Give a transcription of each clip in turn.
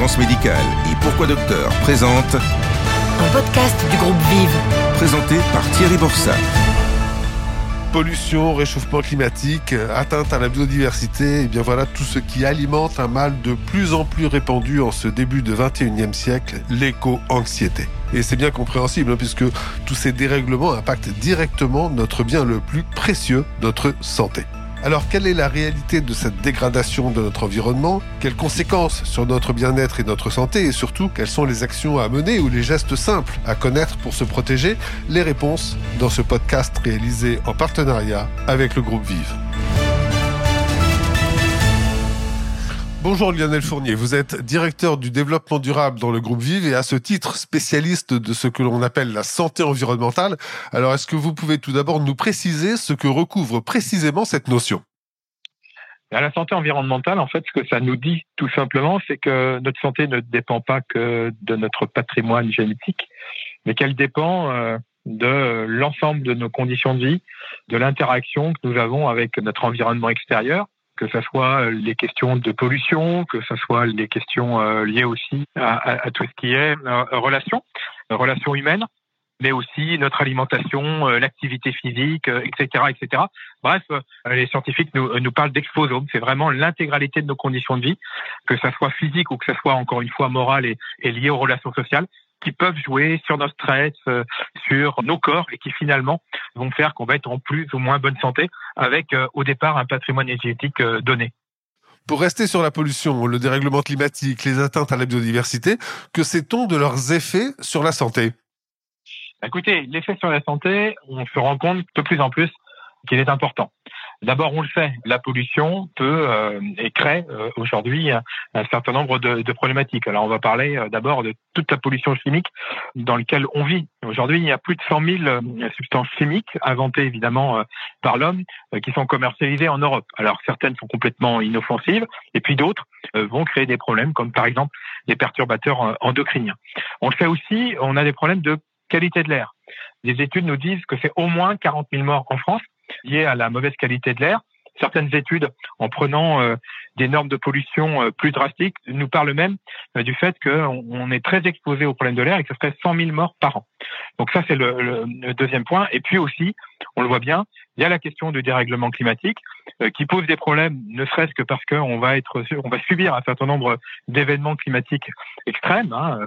Fréquence médicale et Pourquoi Docteur présente un podcast du groupe Vive. Présenté par Thierry Borsat. Pollution, réchauffement climatique, atteinte à la biodiversité, et bien voilà tout ce qui alimente un mal de plus en plus répandu en ce début de 21e siècle, l'éco-anxiété. Et c'est bien compréhensible, hein, puisque tous ces dérèglements impactent directement notre bien le plus précieux, notre santé. Alors, quelle est la réalité de cette dégradation de notre environnement? Quelles conséquences sur notre bien-être et notre santé? Et surtout, quelles sont les actions à mener ou les gestes simples à connaître pour se protéger? Les réponses dans ce podcast réalisé en partenariat avec le groupe Vive. Bonjour Lionel Fournier, vous êtes directeur du développement durable dans le groupe Vive et à ce titre spécialiste de ce que l'on appelle la santé environnementale. Alors est-ce que vous pouvez tout d'abord nous préciser ce que recouvre précisément cette notion? La santé environnementale, en fait, ce que ça nous dit tout simplement, c'est que notre santé ne dépend pas que de notre patrimoine génétique, mais qu'elle dépend euh, de l'ensemble de nos conditions de vie, de l'interaction que nous avons avec notre environnement extérieur, que ce soit euh, les questions de pollution, que ce soit les questions euh, liées aussi à, tout ce qui est euh, relations, relations humaines, mais aussi notre alimentation, l'activité physique, etc., etc. Bref, les scientifiques nous, parlent d'exposome. C'est vraiment l'intégralité de nos conditions de vie, que ce soit physique ou que ce soit encore une fois morale et, et lié aux relations sociales qui peuvent jouer sur notre stress, euh, sur nos corps et qui finalement vont faire qu'on va être en plus ou moins bonne santé avec euh, au départ un patrimoine énergétique euh, donné. Pour rester sur la pollution, le dérèglement climatique, les atteintes à la biodiversité, que sait-on de leurs effets sur la santé? Écoutez, l'effet sur la santé, on se rend compte de plus en plus qu'il est important. D'abord, on le sait, la pollution peut euh, et crée euh, aujourd'hui un, certain nombre de, problématiques. Alors, on va parler euh, d'abord de toute la pollution chimique dans laquelle on vit. Aujourd'hui, il y a plus de 100 000 substances chimiques inventées évidemment par l'homme qui sont commercialisées en Europe. Alors, certaines sont complètement inoffensives et puis d'autres vont créer des problèmes comme par exemple les perturbateurs endocriniens. On le sait aussi, on a des problèmes de qualité de l'air. Des études nous disent que c'est au moins 40 000 morts en France liées à la mauvaise qualité de l'air. Certaines études, en prenant euh, des normes de pollution euh, plus drastiques, nous parlent même euh, du fait qu'on est très exposé au problème de l'air et que ce serait 100 000 morts par an. Donc ça, c'est le, deuxième point. Et puis aussi, on le voit bien, il y a la question du dérèglement climatique qui pose des problèmes, ne serait-ce que parce qu'on va être, on va subir un certain nombre d'événements climatiques extrêmes. Hein.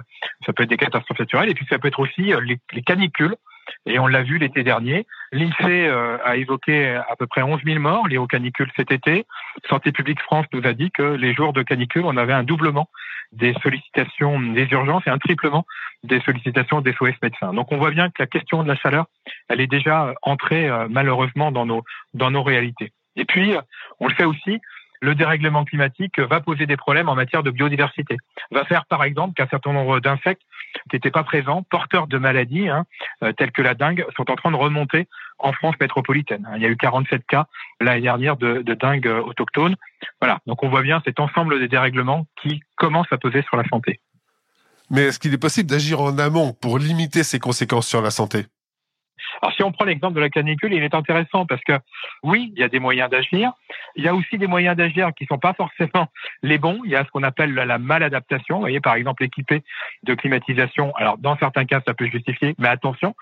Ça peut être des catastrophes naturelles et puis ça peut être aussi les canicules et on l'a vu l'été dernier. L'INSEE euh, a évoqué à peu près 11 000 morts liés aux canicules cet été. Santé publique France nous a dit que les jours de canicule, on avait un doublement des sollicitations des urgences et un triplement des sollicitations des SOS médecins. Donc on voit bien que la question de la chaleur, elle est déjà entrée euh, malheureusement dans nos, dans nos réalités. Et puis, on le fait aussi, le dérèglement climatique va poser des problèmes en matière de biodiversité. Va faire par exemple qu'un certain nombre d'insectes qui n'étaient pas présents, porteurs de maladies hein, euh, telles que la dengue, sont en train de remonter en France métropolitaine. Il y a eu 47 cas l'année dernière de, dingue autochtone. Voilà, donc on voit bien cet ensemble des dérèglements qui commencent à peser sur la santé. Mais est-ce qu'il est possible d'agir en amont pour limiter ces conséquences sur la santé? Alors si on prend l'exemple de la canicule, il est intéressant parce que oui, il y a des moyens d'agir. Il y a aussi des moyens d'agir qui sont pas forcément les bons. Il y a ce qu'on appelle la maladaptation. Vous voyez, par exemple, équipé de climatisation. Alors dans certains cas, ça peut justifier, mais attention,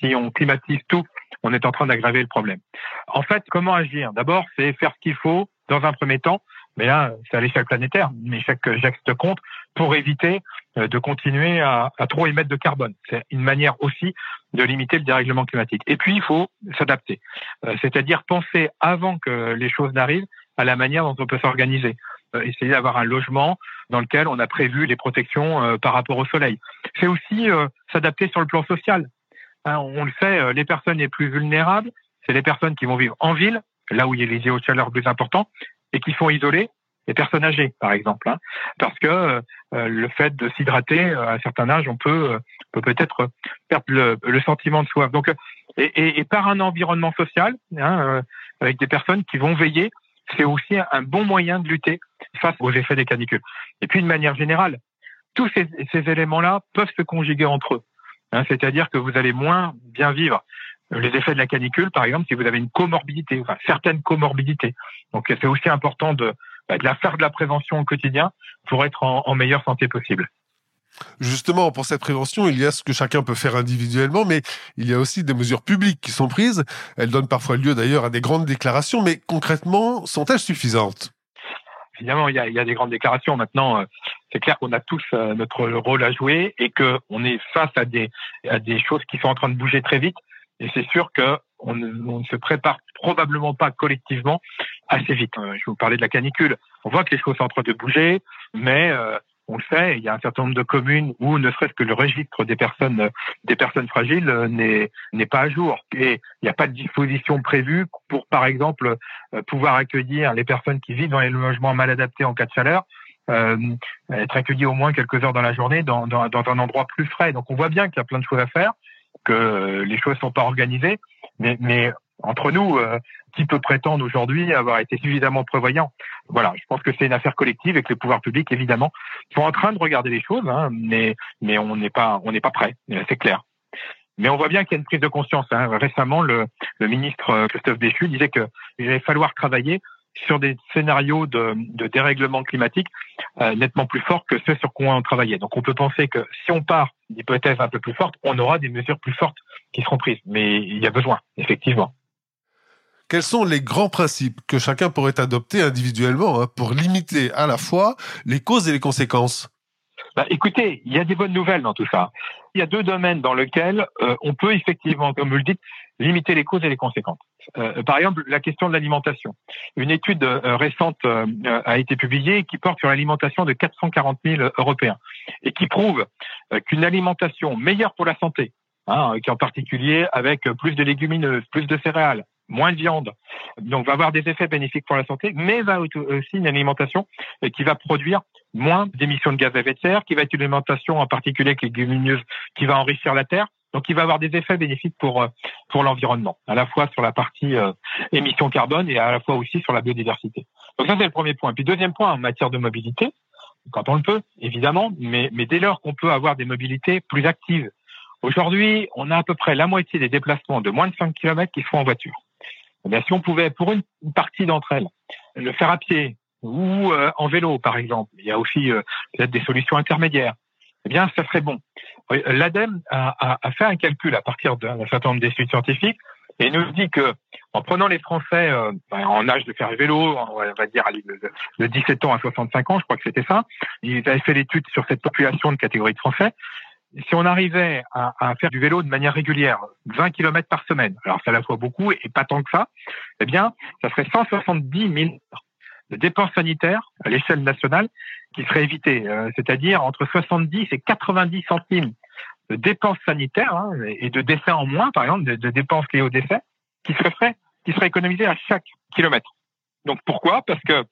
si on climatise tout, on est en train d'aggraver le problème. En fait, comment agir? D'abord, c'est faire ce qu'il faut dans un premier temps mais là, c'est à l'échelle planétaire, mais chaque geste compte pour éviter euh, de continuer à, à trop émettre de carbone. C'est une manière aussi de limiter le dérèglement climatique. Et puis, il faut s'adapter, euh, c'est-à-dire penser avant que les choses n'arrivent à la manière dont on peut s'organiser. Euh, essayer d'avoir un logement dans lequel on a prévu les protections par rapport au soleil. C'est aussi s'adapter sur le plan social. Hein, on le sait, les personnes les plus vulnérables, c'est les personnes qui vont vivre en ville, là où il y a les IO de chaleur plus importants, et qui sont isolés les personnes âgées, par exemple, hein. parce que euh, le fait de s'hydrater euh, à un certain âge, on peut euh, peut peut-être perdre le, le, sentiment de soif. Donc, et, et, et par un environnement social, hein, avec des personnes qui vont veiller, c'est aussi un bon moyen de lutter face aux effets des canicules. Et puis, de manière générale, tous ces, ces éléments-là peuvent se conjuguer entre eux. Hein, C'est-à-dire que vous allez moins bien vivre les effets de la canicule, par exemple, si vous avez une comorbidité, enfin certaines comorbidités. Donc c'est aussi important de, bah, de la faire de la prévention au quotidien pour être en, en meilleure santé possible. Justement, pour cette prévention, il y a ce que chacun peut faire individuellement, mais il y a aussi des mesures publiques qui sont prises. Elles donnent parfois lieu d'ailleurs à des grandes déclarations, mais concrètement, sont-elles suffisantes? Évidemment, il y, a, il y a des grandes déclarations. Maintenant, euh, c'est clair qu'on a tous euh, notre rôle à jouer et qu'on est face à des, à des choses qui sont en train de bouger très vite. Et c'est sûr que on ne, on ne, se prépare probablement pas collectivement assez vite. Euh, je vous parlais de la canicule. On voit que les choses sont en train de bouger, mais euh, on le sait, il y a un certain nombre de communes où ne serait-ce que le registre des personnes des personnes fragiles n'est n'est pas à jour et il n'y a pas de disposition prévue pour par exemple pouvoir accueillir les personnes qui vivent dans les logements mal adaptés en cas de chaleur. Euh, être accueillis au moins quelques heures dans la journée dans, dans, dans un endroit plus frais. Donc on voit bien qu'il y a plein de choses à faire, que les choses sont pas organisées, mais, mais entre nous, euh, qui peut prétendre aujourd'hui avoir été suffisamment prévoyant? Voilà, je pense que c'est une affaire collective et que les pouvoirs publics, évidemment, sont en train de regarder les choses, hein, mais, mais on n'est pas, on n'est pas prêt, c'est clair. Mais on voit bien qu'il y a une prise de conscience. Hein. Récemment, le, le, ministre Christophe Béchu disait qu'il allait falloir travailler sur des scénarios de, de dérèglement climatique euh, nettement plus forts que ceux sur quoi on travaillait. Donc on peut penser que si on part d'hypothèses un peu plus fortes, on aura des mesures plus fortes qui seront prises. Mais il y a besoin, effectivement. Quels sont les grands principes que chacun pourrait adopter individuellement hein, pour limiter à la fois les causes et les conséquences? Bah, écoutez, il y a des bonnes nouvelles dans tout ça. Il y a deux domaines dans lesquels euh, on peut effectivement, comme vous le dites, limiter les causes et les conséquences. Euh, par exemple, la question de l'alimentation. Une étude euh, récente euh, a été publiée qui porte sur l'alimentation de 440 000 Européens et qui prouve qu'une alimentation meilleure pour la santé, hein, qui en particulier avec plus de légumineuses, plus de céréales, moins de viande, donc va avoir des effets bénéfiques pour la santé, mais va aussi une alimentation qui va produire moins d'émissions de gaz à effet de serre, qui va être une alimentation en particulier avec qui va enrichir la terre, donc il va avoir des effets bénéfiques pour euh, pour l'environnement, à la fois sur la partie euh, émissions carbone et à la fois aussi sur la biodiversité. Donc ça c'est le premier point. Puis deuxième point en matière de mobilité, quand on le peut évidemment, mais mais dès lors qu'on peut avoir des mobilités plus actives. Aujourd'hui, on a à peu près la moitié des déplacements de moins de 5 km qui se font en voiture. Eh bien, si on pouvait, pour une partie d'entre elles, le faire à pied ou euh, en vélo, par exemple, il y a aussi euh, peut-être des solutions intermédiaires eh bien, ça serait bon. L'ADEME a, fait un calcul à partir d'un certain nombre d'études scientifiques et nous dit que en prenant les Français euh, en âge de faire vélo, on va dire de 17 ans à 65 ans, je crois que c'était ça, ils avaient fait l'étude sur cette population de catégorie de Français. Si on arrivait à, à, faire du vélo de manière régulière, 20 km par semaine, alors à la fois beaucoup et pas tant que ça, eh bien, ça serait 170 000 de dépenses sanitaires à l'échelle nationale qui seraient évitées, euh, c'est-à-dire entre 70 et 90 centimes de dépenses sanitaires hein, et de décès en moins, par exemple, de, de dépenses liées au décès, qui seraient qui seraient économisées à chaque kilomètre. Donc pourquoi? Parce que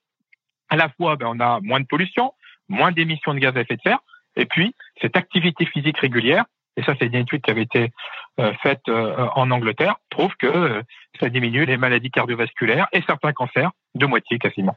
à la fois, ben, on a moins de pollution, moins d'émissions de gaz à effet de serre, et puis cette activité physique régulière, et ça c'est une étude qui avait été euh, faite euh, en Angleterre, prouve que euh, ça diminue les maladies cardiovasculaires et certains cancers de moitié quasiment.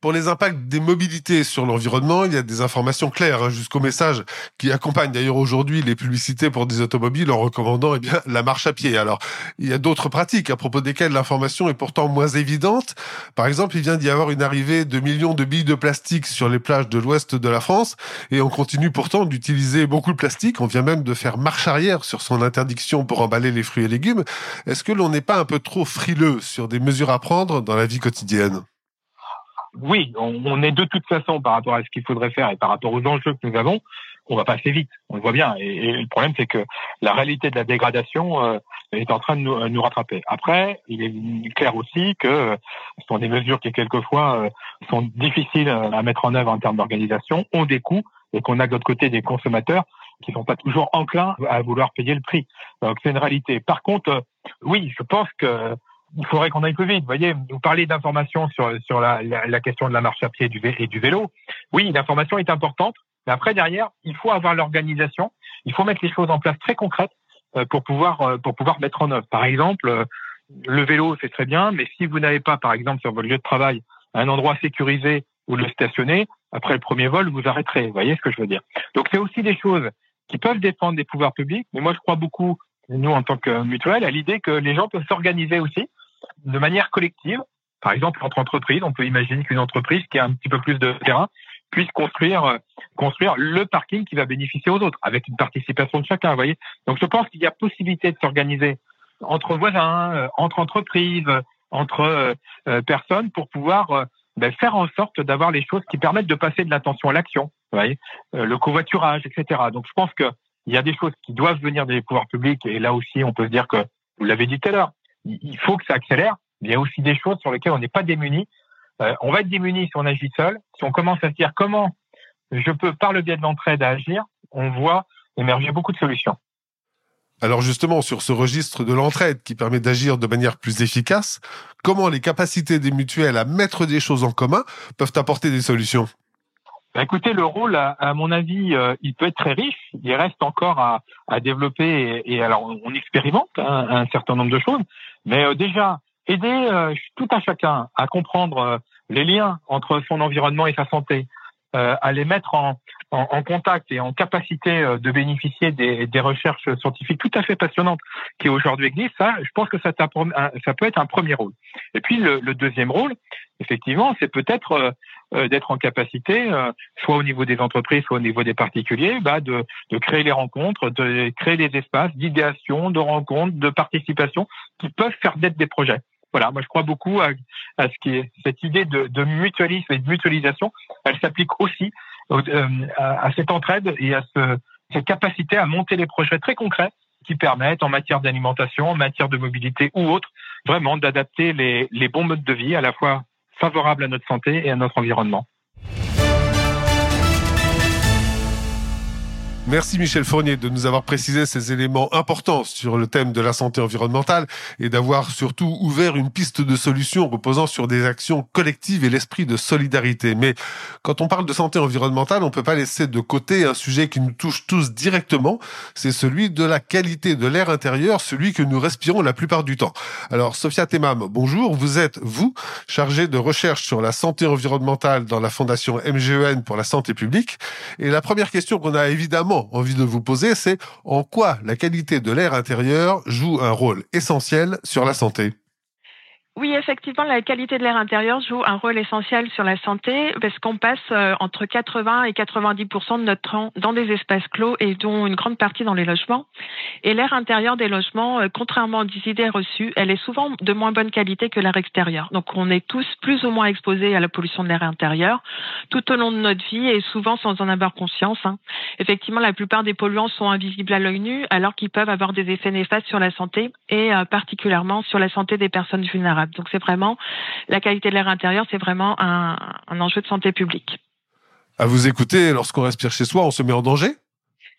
Pour les impacts des mobilités sur l'environnement, il y a des informations claires hein, jusqu'au message qui accompagne d'ailleurs aujourd'hui les publicités pour des automobiles en recommandant eh bien la marche à pied. Alors, il y a d'autres pratiques à propos desquelles l'information est pourtant moins évidente. Par exemple, il vient d'y avoir une arrivée de millions de billes de plastique sur les plages de l'ouest de la France et on continue pourtant d'utiliser beaucoup de plastique. On vient même de faire marche arrière sur son interdiction pour emballer les fruits et légumes. Est-ce que l'on n'est pas un peu trop frileux sur des mesures à prendre dans la vie quotidienne? Oui, on, on, est de toute façon par rapport à ce qu'il faudrait faire et par rapport aux enjeux que nous avons, on va passer vite. On le voit bien. Et, le problème, c'est que la réalité de la dégradation euh, est en train de nous, nous, rattraper. Après, il est clair aussi que euh, ce sont des mesures qui quelquefois euh, sont difficiles à mettre en œuvre en termes d'organisation, ont des coûts et qu'on a de l'autre côté des consommateurs qui sont pas toujours enclins à vouloir payer le prix. Donc c'est une réalité. Par contre, oui, je pense que il faudrait qu'on aille plus vite. Vous voyez, vous parlez d'information sur, sur la, la, la, question de la marche à pied et du, vélo. Oui, l'information est importante, mais après, derrière, il faut avoir l'organisation, il faut mettre les choses en place très concrètes euh, pour pouvoir, euh, pour pouvoir mettre en œuvre. Par exemple, euh, le vélo, c'est très bien, mais si vous n'avez pas, par exemple, sur votre lieu de travail, un endroit sécurisé où le stationner, après le premier vol, vous arrêterez. Vous voyez ce que je veux dire? Donc, c'est aussi des choses qui peuvent dépendre des pouvoirs publics, mais moi, je crois beaucoup, nous, en tant que mutuelle, à l'idée que les gens peuvent s'organiser aussi de manière collective Par exemple, entre entreprises, on peut imaginer qu'une entreprise qui a un petit peu plus de terrain puisse construire euh, construire le parking qui va bénéficier aux autres, avec une participation de chacun. Voyez. Donc, je pense qu'il y a possibilité de s'organiser entre voisins, euh, entre entreprises, entre euh, personnes pour pouvoir ben, faire en sorte d'avoir les choses qui permettent de passer de l'attention à l'action. Le covoiturage, etc. Donc, je pense que il y a des choses qui doivent venir des pouvoirs publics, et là aussi, on peut se dire que vous l'avez dit tout à l'heure, il faut que ça accélère. Il y a aussi des choses sur lesquelles on n'est pas démuni. Euh, on va être démuni si on agit seul. Si on commence à se dire comment je peux, par le biais de l'entraide, agir, on voit émerger beaucoup de solutions. Alors justement, sur ce registre de l'entraide qui permet d'agir de manière plus efficace, comment les capacités des mutuelles à mettre des choses en commun peuvent apporter des solutions? Bah, écoutez, le rôle, à, mon avis, euh, il peut être très riche. Il reste encore à, à développer et, alors on, expérimente hein, un certain nombre de choses. Mais euh, déjà, aider euh, tout un chacun à comprendre les liens entre son environnement et sa santé, à les mettre en, en, en, contact et en capacité de bénéficier des, des, recherches scientifiques tout à fait passionnantes qui aujourd'hui existent, ça, je pense que ça, ça peut être un premier rôle. Et puis le, le deuxième rôle, effectivement, c'est peut-être euh, d'être en capacité, euh, soit au niveau des entreprises, soit au niveau des particuliers, bah, de, de créer les rencontres, de créer des espaces d'idéation, de rencontres, de participation qui peuvent faire d'être des projets. Voilà, moi je crois beaucoup à, à, ce qui est cette idée de, de mutualisme et de mutualisation. Elle s'applique aussi euh, à, à, cette entraide et à ce, cette capacité à monter des projets très concrets qui permettent, en matière d'alimentation, en matière de mobilité ou autre, vraiment d'adapter les, les bons modes de vie à la fois favorable à notre santé et à notre environnement. Merci Michel Fournier de nous avoir précisé ces éléments importants sur le thème de la santé environnementale et d'avoir surtout ouvert une piste de solution reposant sur des actions collectives et l'esprit de solidarité. Mais quand on parle de santé environnementale, on peut pas laisser de côté un sujet qui nous touche tous directement, c'est celui de la qualité de l'air intérieur, celui que nous respirons la plupart du temps. Alors Sophia Temam, bonjour, vous êtes vous chargée de recherche sur la santé environnementale dans la fondation MGEN pour la santé publique et la première question qu'on a évidemment envie de vous poser, c'est en quoi la qualité de l'air intérieur joue un rôle essentiel sur la santé? Oui, effectivement, la qualité de l'air intérieur joue un rôle essentiel sur la santé parce qu'on passe euh, entre 80 et 90% de notre temps dans des espaces clos et dont une grande partie dans les logements. Et l'air intérieur des logements, euh, contrairement aux idées reçues, elle est souvent de moins bonne qualité que l'air extérieur. Donc on est tous plus ou moins exposés à la pollution de l'air intérieur tout au long de notre vie et souvent sans en avoir conscience. Hein. Effectivement, la plupart des polluants sont invisibles à l'œil nu alors qu'ils peuvent avoir des effets néfastes sur la santé et euh, particulièrement sur la santé des personnes vulnérables. Donc c'est vraiment la qualité de l'air intérieur, c'est vraiment un, un enjeu de santé publique. À vous écouter, lorsqu'on respire chez soi, on se met en danger?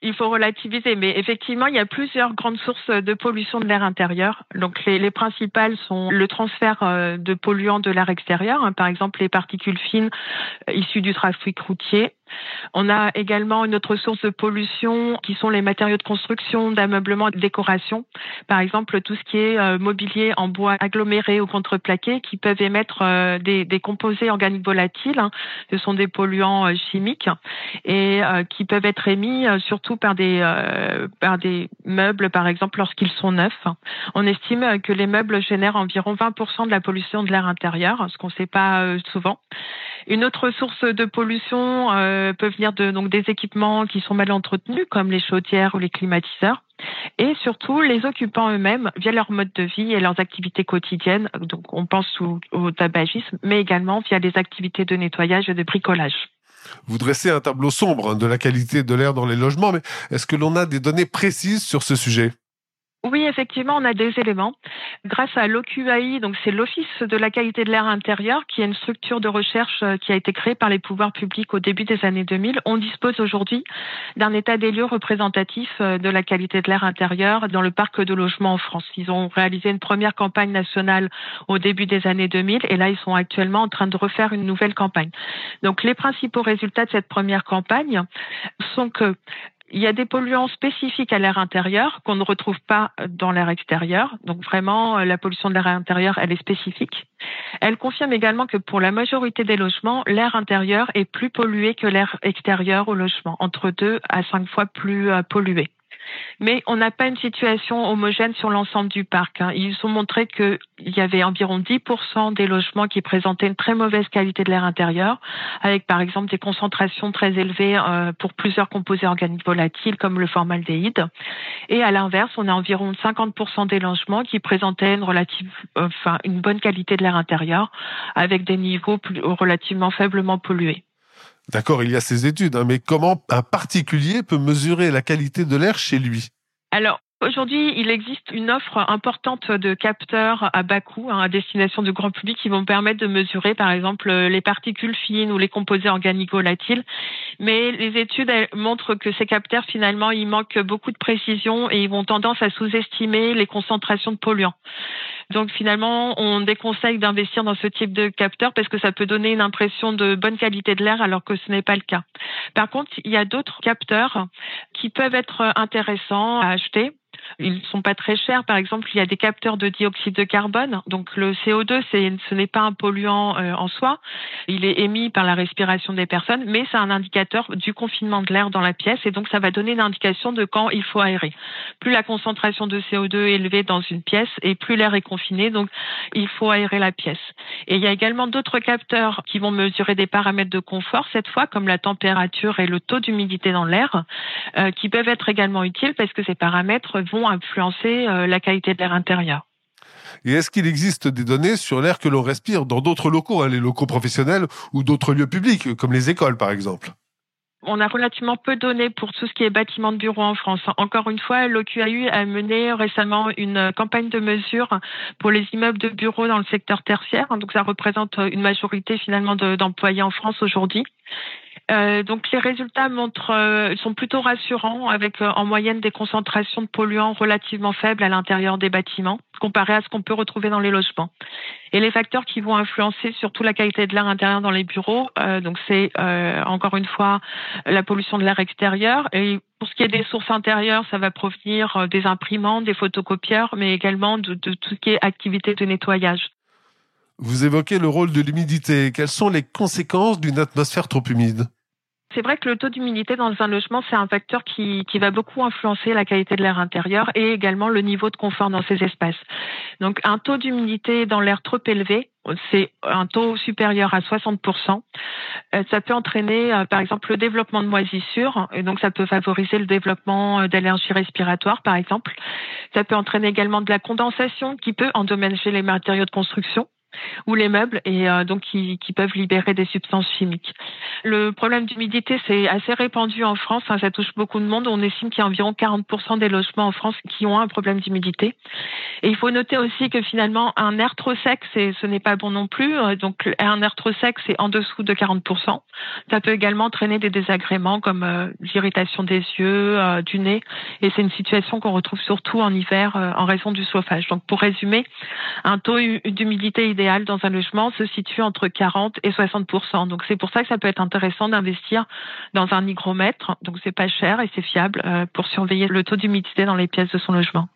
Il faut relativiser, mais effectivement, il y a plusieurs grandes sources de pollution de l'air intérieur. Donc, les, les, principales sont le transfert euh, de polluants de l'air extérieur, hein, par exemple les particules fines euh, issues du trafic routier, on a également une autre source de pollution qui sont les matériaux de construction, d'ameublement de décoration. Par exemple, tout ce qui est euh, mobilier en bois aggloméré ou contreplaqué qui peuvent émettre euh, des, composés organiques volatiles. Hein. Ce sont des polluants euh, chimiques et qui peuvent être émis surtout par des, par des meubles, par exemple, lorsqu'ils sont neufs. On estime que les meubles génèrent environ 20% de la pollution de l'air intérieur, ce qu'on ne sait pas souvent. Une autre source de pollution euh, peut venir de donc des équipements qui sont mal entretenus, comme les chaudières ou les climatiseurs. Et surtout, les occupants eux-mêmes, via leur mode de vie et leurs activités quotidiennes, donc on pense au, tabagisme, mais également via les activités de nettoyage et de bricolage. Vous dressez un tableau sombre hein, de la qualité de l'air dans les logements, mais est-ce que l'on a des données précises sur ce sujet? Oui, effectivement, on a des éléments. Grâce à l'OQAI, donc c'est l'Office de la qualité de l'air intérieur, qui est une structure de recherche euh, qui a été créée par les pouvoirs publics au début des années 2000. On dispose aujourd'hui d'un état des lieux représentatif euh, de la qualité de l'air intérieur dans le parc de logement en France. Ils ont réalisé une première campagne nationale au début des années 2000 et là, ils sont actuellement en train de refaire une nouvelle campagne. Donc, les principaux résultats de cette première campagne sont que il y a des polluants spécifiques à l'air intérieur qu'on ne retrouve pas dans l'air extérieur. Donc vraiment, euh, la pollution de l'air intérieur, elle est spécifique. Elle confirme également que pour la majorité des logements, l'air intérieur est plus pollué que l'air extérieur au logement, entre deux à cinq fois plus euh, pollué. Mais on n'a pas une situation homogène sur l'ensemble du parc. Hein. Ils ont montré qu'il y avait environ 10% des logements qui présentaient une très mauvaise qualité de l'air intérieur, avec par exemple des concentrations très élevées euh, pour plusieurs composés organiques volatiles comme le formaldéhyde. Et à l'inverse, on a environ 50% des logements qui présentaient une, relative, enfin, une bonne qualité de l'air intérieur, avec des niveaux relativement faiblement pollués. D'accord, il y a ces études, hein, mais comment un particulier peut mesurer la qualité de l'air chez lui? Alors, Aujourd'hui, il existe une offre importante de capteurs à bas coût hein, à destination du grand public qui vont permettre de mesurer, par exemple, les particules fines ou les composés organiques volatiles. Mais les études montrent que ces capteurs, finalement, ils manquent beaucoup de précision et ils vont tendance à sous-estimer les concentrations de polluants. Donc finalement, on déconseille d'investir dans ce type de capteur parce que ça peut donner une impression de bonne qualité de l'air alors que ce n'est pas le cas. Par contre, il y a d'autres capteurs qui peuvent être intéressants à acheter ils ne sont pas très chers. Par exemple, il y a des capteurs de dioxyde de carbone. Donc le CO2, ce n'est pas un polluant euh, en soi. Il est émis par la respiration des personnes, mais c'est un indicateur du confinement de l'air dans la pièce et donc ça va donner une indication de quand il faut aérer. Plus la concentration de CO2 est élevée dans une pièce et plus l'air est confiné, donc il faut aérer la pièce. Et il y a également d'autres capteurs qui vont mesurer des paramètres de confort, cette fois comme la température et le taux d'humidité dans l'air, euh, qui peuvent être également utiles parce que ces paramètres vont influencer euh, la qualité de l'air intérieur. Et est-ce qu'il existe des données sur l'air que l'on respire dans d'autres locaux, hein, les locaux professionnels ou d'autres lieux publics, comme les écoles par exemple? On a relativement peu de données pour tout ce qui est bâtiment de bureau en France. Encore une fois, l'OQAU a mené récemment une campagne de mesure pour les immeubles de bureaux dans le secteur tertiaire. Donc, ça représente une majorité finalement d'employés en France aujourd'hui. Euh, donc les résultats montrent, euh, sont plutôt rassurants, avec euh, en moyenne des concentrations de polluants relativement faibles à l'intérieur des bâtiments, comparé à ce qu'on peut retrouver dans les logements. Et les facteurs qui vont influencer surtout la qualité de l'air intérieur dans les bureaux, donc c'est encore une fois la pollution de l'air extérieur. Et pour ce qui est des sources intérieures, ça va provenir des imprimantes, des photocopieurs, mais également de, de tout ce qui est activité de nettoyage. Vous évoquez le rôle de l'humidité. Quelles sont les conséquences d'une atmosphère trop humide? C'est vrai que le taux d'humidité dans un logement, c'est un facteur qui, va beaucoup influencer la qualité de l'air intérieur et également le niveau de confort dans ces espaces. Donc un taux d'humidité dans l'air trop élevé, c'est un taux supérieur à 60%. Euh, ça peut entraîner, euh, par exemple, le développement de moisissures, et donc ça peut favoriser le développement euh, d'allergies respiratoires, par exemple. Ça peut entraîner également de la condensation qui peut endommager les matériaux de construction ou les meubles et euh, donc qui, qui, peuvent libérer des substances chimiques. Le problème d'humidité, c'est assez répandu en France, hein, ça touche beaucoup de monde. On estime qu'il y a environ 40% des logements en France qui ont un problème d'humidité. Et il faut noter aussi que finalement, un air trop sec, ce n'est pas bon non plus. Euh, donc un air trop sec, c'est en dessous de 40%. Ça peut également entraîner des désagréments comme euh, l'irritation des yeux, du nez. Et c'est une situation qu'on retrouve surtout en hiver en raison du chauffage. Donc pour résumer, un taux d'humidité idéal dans un logement se situe entre 40 et 60% Donc c'est pour ça que ça peut être intéressant d'investir dans un hygromètre. Donc c'est pas cher et c'est fiable euh, pour surveiller le taux d'humidité dans les pièces de son logement.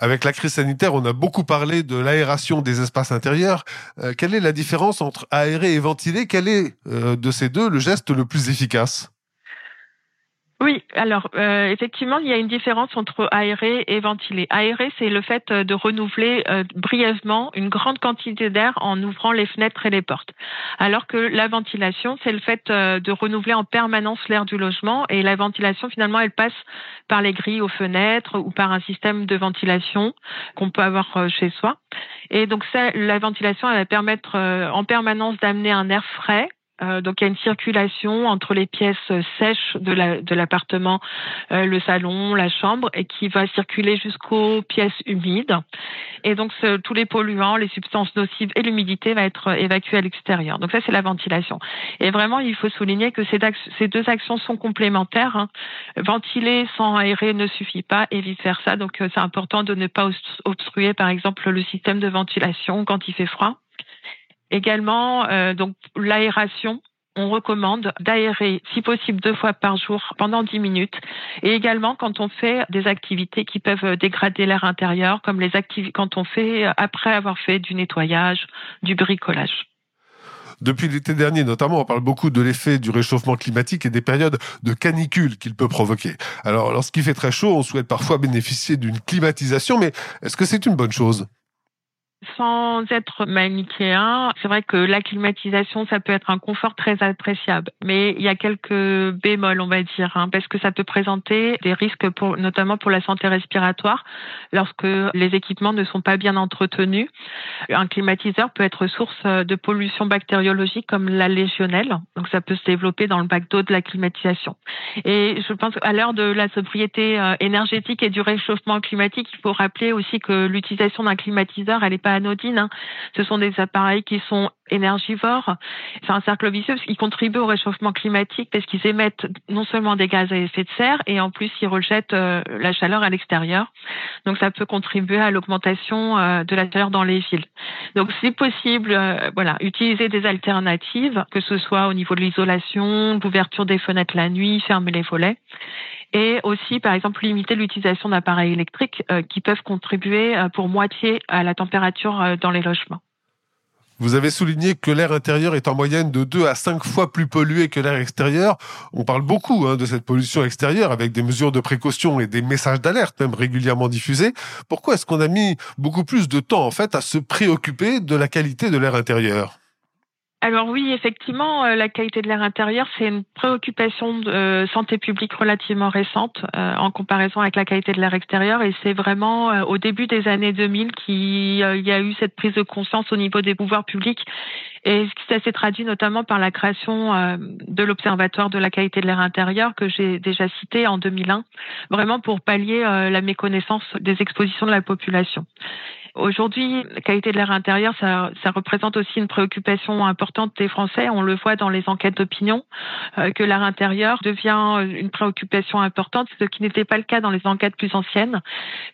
Avec la crise sanitaire, on a beaucoup parlé de l'aération des espaces intérieurs. Euh, quelle est la différence entre aérer et ventiler? Quel est euh, de ces deux le geste le plus efficace? Oui, alors euh, effectivement, il y a une différence entre aérer et ventiler. Aérer, c'est le fait euh, de renouveler euh, brièvement une grande quantité d'air en ouvrant les fenêtres et les portes. Alors que la ventilation, c'est le fait de renouveler en permanence l'air du logement. Et la ventilation, finalement, elle passe par les grilles aux fenêtres ou par un système de ventilation qu'on peut avoir chez soi. Et donc ça, la ventilation, elle va permettre en permanence d'amener un air frais euh, donc il y a une circulation entre les pièces sèches de l'appartement, euh, le salon, la chambre, et qui va circuler jusqu'aux pièces humides. Et donc tous les polluants, les substances nocives et l'humidité va être évacués à l'extérieur. Donc ça c'est la ventilation. Et vraiment il faut souligner que ces, ces deux actions sont complémentaires. Hein. Ventiler sans aérer ne suffit pas et vice versa. Donc euh, c'est important de ne pas obstruer par exemple le système de ventilation quand il fait froid. Également, euh, donc l'aération, on recommande d'aérer, si possible, deux fois par jour pendant dix minutes. Et également quand on fait des activités qui peuvent dégrader l'air intérieur, comme les activités quand on fait après avoir fait du nettoyage, du bricolage. Depuis l'été dernier, notamment, on parle beaucoup de l'effet du réchauffement climatique et des périodes de canicule qu'il peut provoquer. Alors, lorsqu'il fait très chaud, on souhaite parfois bénéficier d'une climatisation, mais est-ce que c'est une bonne chose? Sans être manichéen, c'est vrai que la climatisation, ça peut être un confort très appréciable, mais il y a quelques bémols, on va dire, hein, parce que ça peut présenter des risques, pour, notamment pour la santé respiratoire, lorsque les équipements ne sont pas bien entretenus. Un climatiseur peut être source de pollution bactériologique comme la légionnelle, donc ça peut se développer dans le bac d'eau de la climatisation. Et je pense qu'à l'heure de la sobriété euh, énergétique et du réchauffement climatique, il faut rappeler aussi que l'utilisation d'un climatiseur, elle n'est pas anodine. Hein. Ce sont des appareils qui sont énergivores. C'est un cercle vicieux parce qu'ils contribuent au réchauffement climatique parce qu'ils émettent non seulement des gaz à effet de serre et en plus ils rejettent euh, la chaleur à l'extérieur. Donc ça peut contribuer à l'augmentation euh, de la chaleur dans les villes. Donc c'est possible, euh, voilà, utiliser des alternatives, que ce soit au niveau de l'isolation, l'ouverture des fenêtres la nuit, fermer les volets et aussi, par exemple, limiter l'utilisation d'appareils électriques euh, qui peuvent contribuer euh, pour moitié à la température euh, dans les logements. Vous avez souligné que l'air intérieur est en moyenne de 2 à 5 fois plus pollué que l'air extérieur. On parle beaucoup hein, de cette pollution extérieure avec des mesures de précaution et des messages d'alerte même régulièrement diffusés. Pourquoi est-ce qu'on a mis beaucoup plus de temps en fait à se préoccuper de la qualité de l'air intérieur? Alors oui, effectivement, euh, la qualité de l'air intérieur, c'est une préoccupation de euh, santé publique relativement récente euh, en comparaison avec la qualité de l'air extérieur. Et c'est vraiment au début des années 2000 qu'il y a eu cette prise de conscience au niveau des pouvoirs publics. Et ça s'est traduit notamment par la création de l'Observatoire de la qualité de l'air intérieur que j'ai déjà cité en 2001, vraiment pour pallier la méconnaissance des expositions de la population. Aujourd'hui, la qualité de l'air intérieur, ça, ça, représente aussi une préoccupation importante des Français. On le voit dans les enquêtes d'opinion, euh, que l'air intérieur devient une préoccupation importante, ce qui n'était pas le cas dans les enquêtes plus anciennes,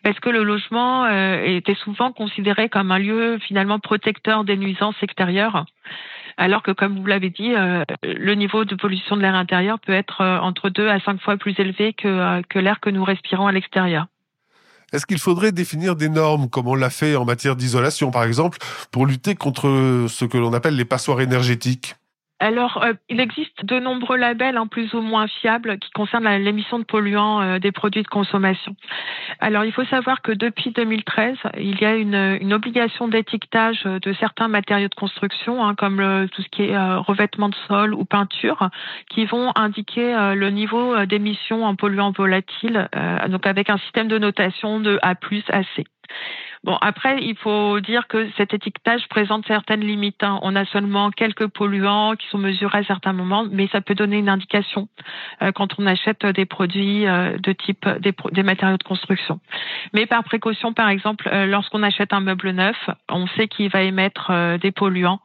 parce que le logement euh, était souvent considéré comme un lieu finalement protecteur des nuisances extérieures alors que, comme vous l'avez dit, euh, le niveau de pollution de l'air intérieur peut être entre deux à cinq fois plus élevé que, que l'air que nous respirons à l'extérieur. Est-ce qu'il faudrait définir des normes, comme on l'a fait en matière d'isolation, par exemple, pour lutter contre ce que l'on appelle les passoires énergétiques? Alors, euh, il existe de nombreux labels hein, plus ou moins fiables qui concernent l'émission de polluants euh, des produits de consommation. Alors, il faut savoir que depuis 2013, il y a une, une obligation d'étiquetage de certains matériaux de construction, hein, comme le, tout ce qui est euh, revêtement de sol ou peinture, qui vont indiquer le niveau d'émission en polluants volatiles, donc avec un système de notation de A+, à C. Bon, après, il faut dire que cet étiquetage présente certaines limites. Hein. On a seulement quelques polluants qui sont mesurés à certains moments, mais ça peut donner une indication euh, quand on achète des produits euh, de type des, matériaux de construction. Mais par précaution, par exemple, euh, lorsqu'on achète un meuble neuf, on sait qu'il va émettre des polluants.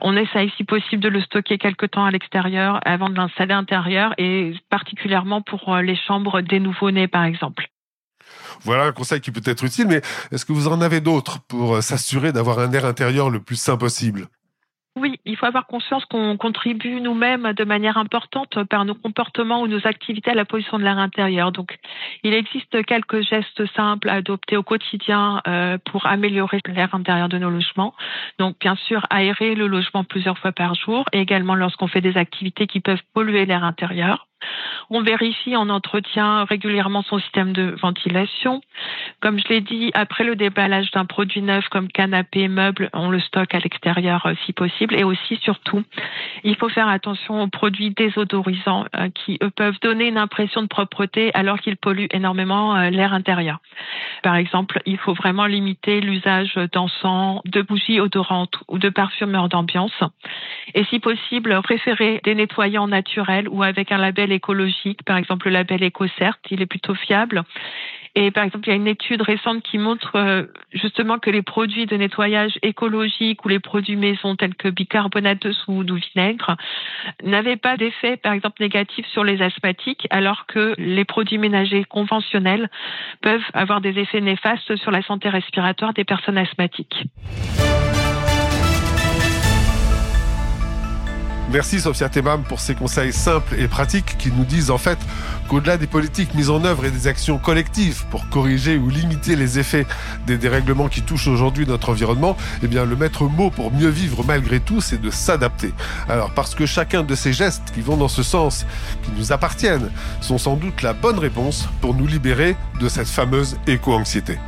On essaye, si possible, de le stocker quelque temps à l'extérieur avant de l'installer à l'intérieur, et particulièrement pour les chambres des nouveau-nés, par exemple. Voilà un conseil qui peut être utile, mais est-ce que vous en avez d'autres pour euh, s'assurer d'avoir un air intérieur le plus sain possible? Oui, il faut avoir conscience qu'on contribue nous-mêmes de manière importante par nos comportements ou nos activités à la pollution de l'air intérieur. Donc, il existe quelques gestes simples à adopter au quotidien euh, pour améliorer l'air intérieur de nos logements. Donc, bien sûr, aérer le logement plusieurs fois par jour et également lorsqu'on fait des activités qui peuvent polluer l'air intérieur. On vérifie, on entretient régulièrement son système de ventilation. Comme je l'ai dit, après le déballage d'un produit neuf comme canapé, meuble, on le stocke à l'extérieur euh, si possible. Et aussi, surtout, il faut faire attention aux produits désodorisants euh, qui peuvent donner une impression de propreté alors qu'ils polluent énormément euh, l'air intérieur. Par exemple, il faut vraiment limiter l'usage d'encens, de bougies odorantes ou de parfumeurs d'ambiance. Et si possible, préférer des nettoyants naturels ou avec un label écologique, par exemple le label EcoCert, il est plutôt fiable. Et par exemple, il y a une étude récente qui montre euh, justement que les produits de nettoyage écologique ou les produits maison tels que bicarbonate de soude ou vinaigre n'avaient pas d'effet, par exemple, négatif sur les asthmatiques, alors que les produits ménagers conventionnels peuvent avoir des effets néfastes sur la santé respiratoire des personnes asthmatiques. Merci Sophia Tebam pour ces conseils simples et pratiques qui nous disent en fait qu'au-delà des politiques mises en œuvre et des actions collectives pour corriger ou limiter les effets des dérèglements qui touchent aujourd'hui notre environnement, eh bien le maître mot pour mieux vivre malgré tout, c'est de s'adapter. Alors parce que chacun de ces gestes qui vont dans ce sens, qui nous appartiennent, sont sans doute la bonne réponse pour nous libérer de cette fameuse éco-anxiété.